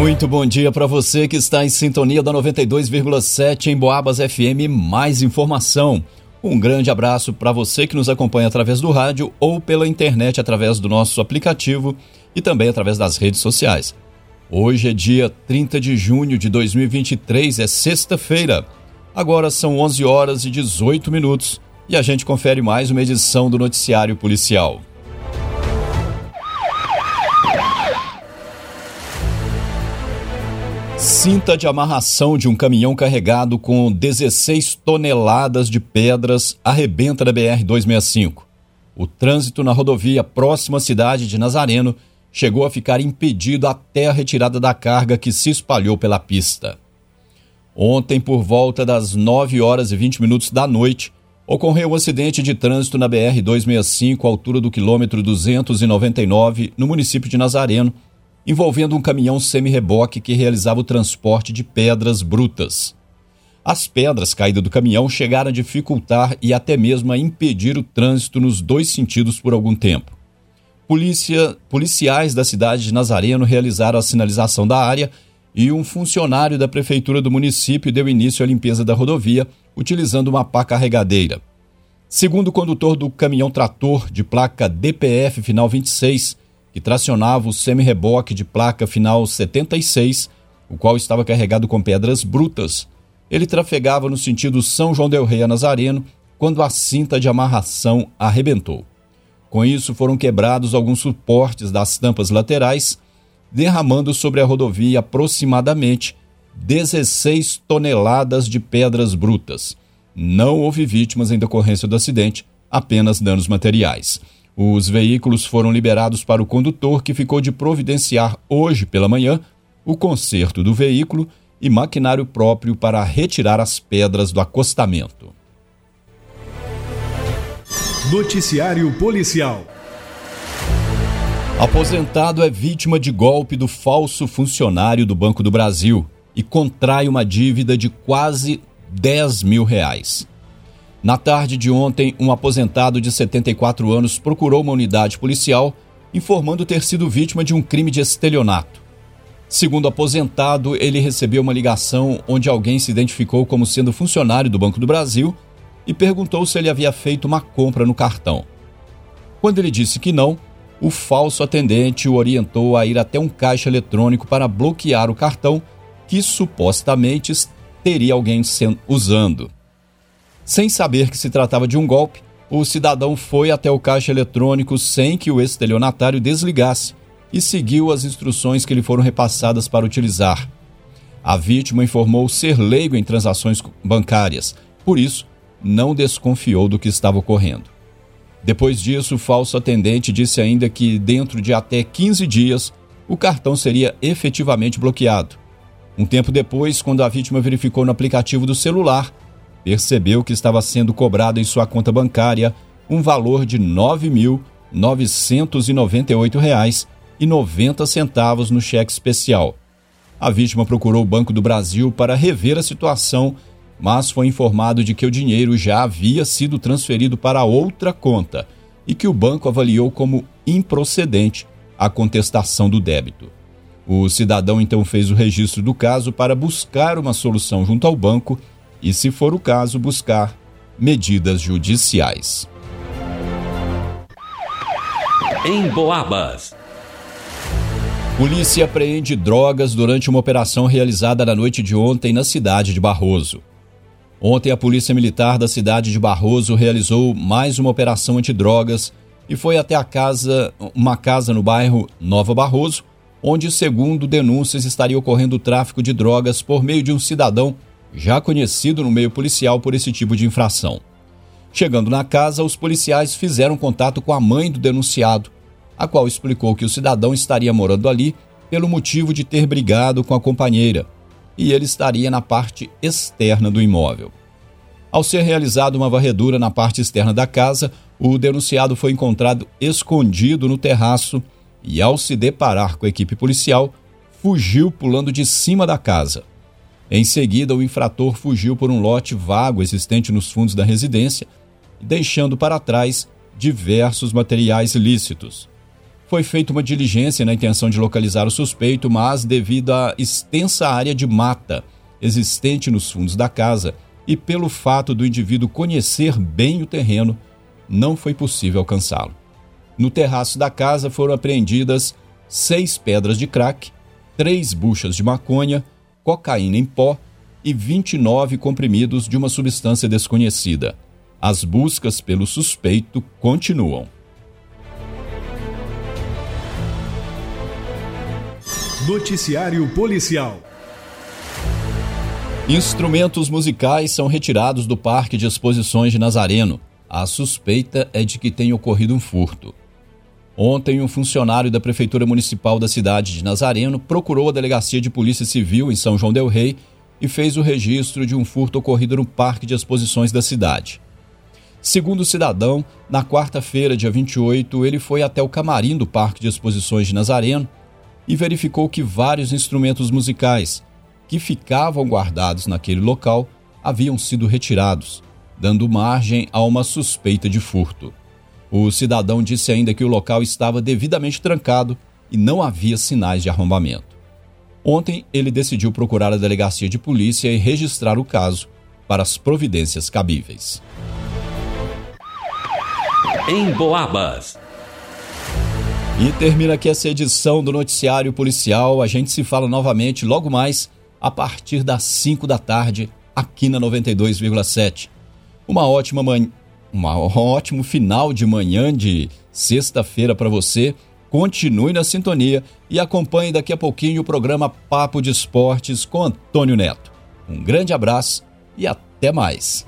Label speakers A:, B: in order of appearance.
A: Muito bom dia para você que está em sintonia da 92,7 em Boabas FM. Mais informação. Um grande abraço para você que nos acompanha através do rádio ou pela internet através do nosso aplicativo e também através das redes sociais. Hoje é dia 30 de junho de 2023, é sexta-feira. Agora são 11 horas e 18 minutos e a gente confere mais uma edição do Noticiário Policial. Cinta de amarração de um caminhão carregado com 16 toneladas de pedras arrebenta da BR-265. O trânsito na rodovia próxima à cidade de Nazareno chegou a ficar impedido até a retirada da carga que se espalhou pela pista. Ontem, por volta das 9 horas e 20 minutos da noite, ocorreu um acidente de trânsito na BR-265, à altura do quilômetro 299, no município de Nazareno, envolvendo um caminhão semi-reboque que realizava o transporte de pedras brutas. As pedras caídas do caminhão chegaram a dificultar e até mesmo a impedir o trânsito nos dois sentidos por algum tempo. Polícia, policiais da cidade de Nazareno realizaram a sinalização da área e um funcionário da prefeitura do município deu início à limpeza da rodovia utilizando uma pá carregadeira. Segundo o condutor do caminhão trator de placa DPF final 26, que tracionava o semi-reboque de placa final 76, o qual estava carregado com pedras brutas. Ele trafegava no sentido São João del Rei a Nazareno quando a cinta de amarração arrebentou. Com isso, foram quebrados alguns suportes das tampas laterais, derramando sobre a rodovia aproximadamente 16 toneladas de pedras brutas. Não houve vítimas em decorrência do acidente, apenas danos materiais. Os veículos foram liberados para o condutor, que ficou de providenciar hoje pela manhã o conserto do veículo e maquinário próprio para retirar as pedras do acostamento.
B: Noticiário Policial.
A: Aposentado é vítima de golpe do falso funcionário do Banco do Brasil e contrai uma dívida de quase 10 mil reais. Na tarde de ontem, um aposentado de 74 anos procurou uma unidade policial informando ter sido vítima de um crime de estelionato. Segundo o aposentado, ele recebeu uma ligação onde alguém se identificou como sendo funcionário do Banco do Brasil e perguntou se ele havia feito uma compra no cartão. Quando ele disse que não, o falso atendente o orientou a ir até um caixa eletrônico para bloquear o cartão que supostamente teria alguém usando. Sem saber que se tratava de um golpe, o cidadão foi até o caixa eletrônico sem que o estelionatário desligasse e seguiu as instruções que lhe foram repassadas para utilizar. A vítima informou ser leigo em transações bancárias, por isso não desconfiou do que estava ocorrendo. Depois disso, o falso atendente disse ainda que dentro de até 15 dias o cartão seria efetivamente bloqueado. Um tempo depois, quando a vítima verificou no aplicativo do celular percebeu que estava sendo cobrado em sua conta bancária um valor de R$ 9.998,90 no cheque especial. A vítima procurou o Banco do Brasil para rever a situação, mas foi informado de que o dinheiro já havia sido transferido para outra conta e que o banco avaliou como improcedente a contestação do débito. O cidadão então fez o registro do caso para buscar uma solução junto ao banco e, se for o caso, buscar medidas judiciais.
B: Em Boabas.
A: Polícia apreende drogas durante uma operação realizada na noite de ontem na cidade de Barroso. Ontem, a Polícia Militar da cidade de Barroso realizou mais uma operação antidrogas e foi até a casa, uma casa no bairro Nova Barroso, onde, segundo denúncias, estaria ocorrendo o tráfico de drogas por meio de um cidadão já conhecido no meio policial por esse tipo de infração. Chegando na casa, os policiais fizeram contato com a mãe do denunciado, a qual explicou que o cidadão estaria morando ali pelo motivo de ter brigado com a companheira e ele estaria na parte externa do imóvel. Ao ser realizada uma varredura na parte externa da casa, o denunciado foi encontrado escondido no terraço e, ao se deparar com a equipe policial, fugiu pulando de cima da casa. Em seguida, o infrator fugiu por um lote vago existente nos fundos da residência, deixando para trás diversos materiais ilícitos. Foi feita uma diligência na intenção de localizar o suspeito, mas devido à extensa área de mata existente nos fundos da casa e pelo fato do indivíduo conhecer bem o terreno, não foi possível alcançá-lo. No terraço da casa foram apreendidas seis pedras de crack, três buchas de maconha, cocaína em pó e 29 comprimidos de uma substância desconhecida. As buscas pelo suspeito continuam.
B: Noticiário Policial.
A: Instrumentos musicais são retirados do Parque de Exposições de Nazareno. A suspeita é de que tenha ocorrido um furto. Ontem, um funcionário da Prefeitura Municipal da cidade de Nazareno procurou a Delegacia de Polícia Civil em São João Del Rei e fez o registro de um furto ocorrido no Parque de Exposições da cidade. Segundo o cidadão, na quarta-feira, dia 28, ele foi até o camarim do Parque de Exposições de Nazareno e verificou que vários instrumentos musicais que ficavam guardados naquele local haviam sido retirados, dando margem a uma suspeita de furto. O cidadão disse ainda que o local estava devidamente trancado e não havia sinais de arrombamento. Ontem, ele decidiu procurar a delegacia de polícia e registrar o caso para as providências cabíveis.
B: Em Boabas.
A: E termina aqui essa edição do Noticiário Policial. A gente se fala novamente logo mais a partir das 5 da tarde, aqui na 92,7. Uma ótima manhã. Um ótimo final de manhã de sexta-feira para você. Continue na sintonia e acompanhe daqui a pouquinho o programa Papo de Esportes com Antônio Neto. Um grande abraço e até mais.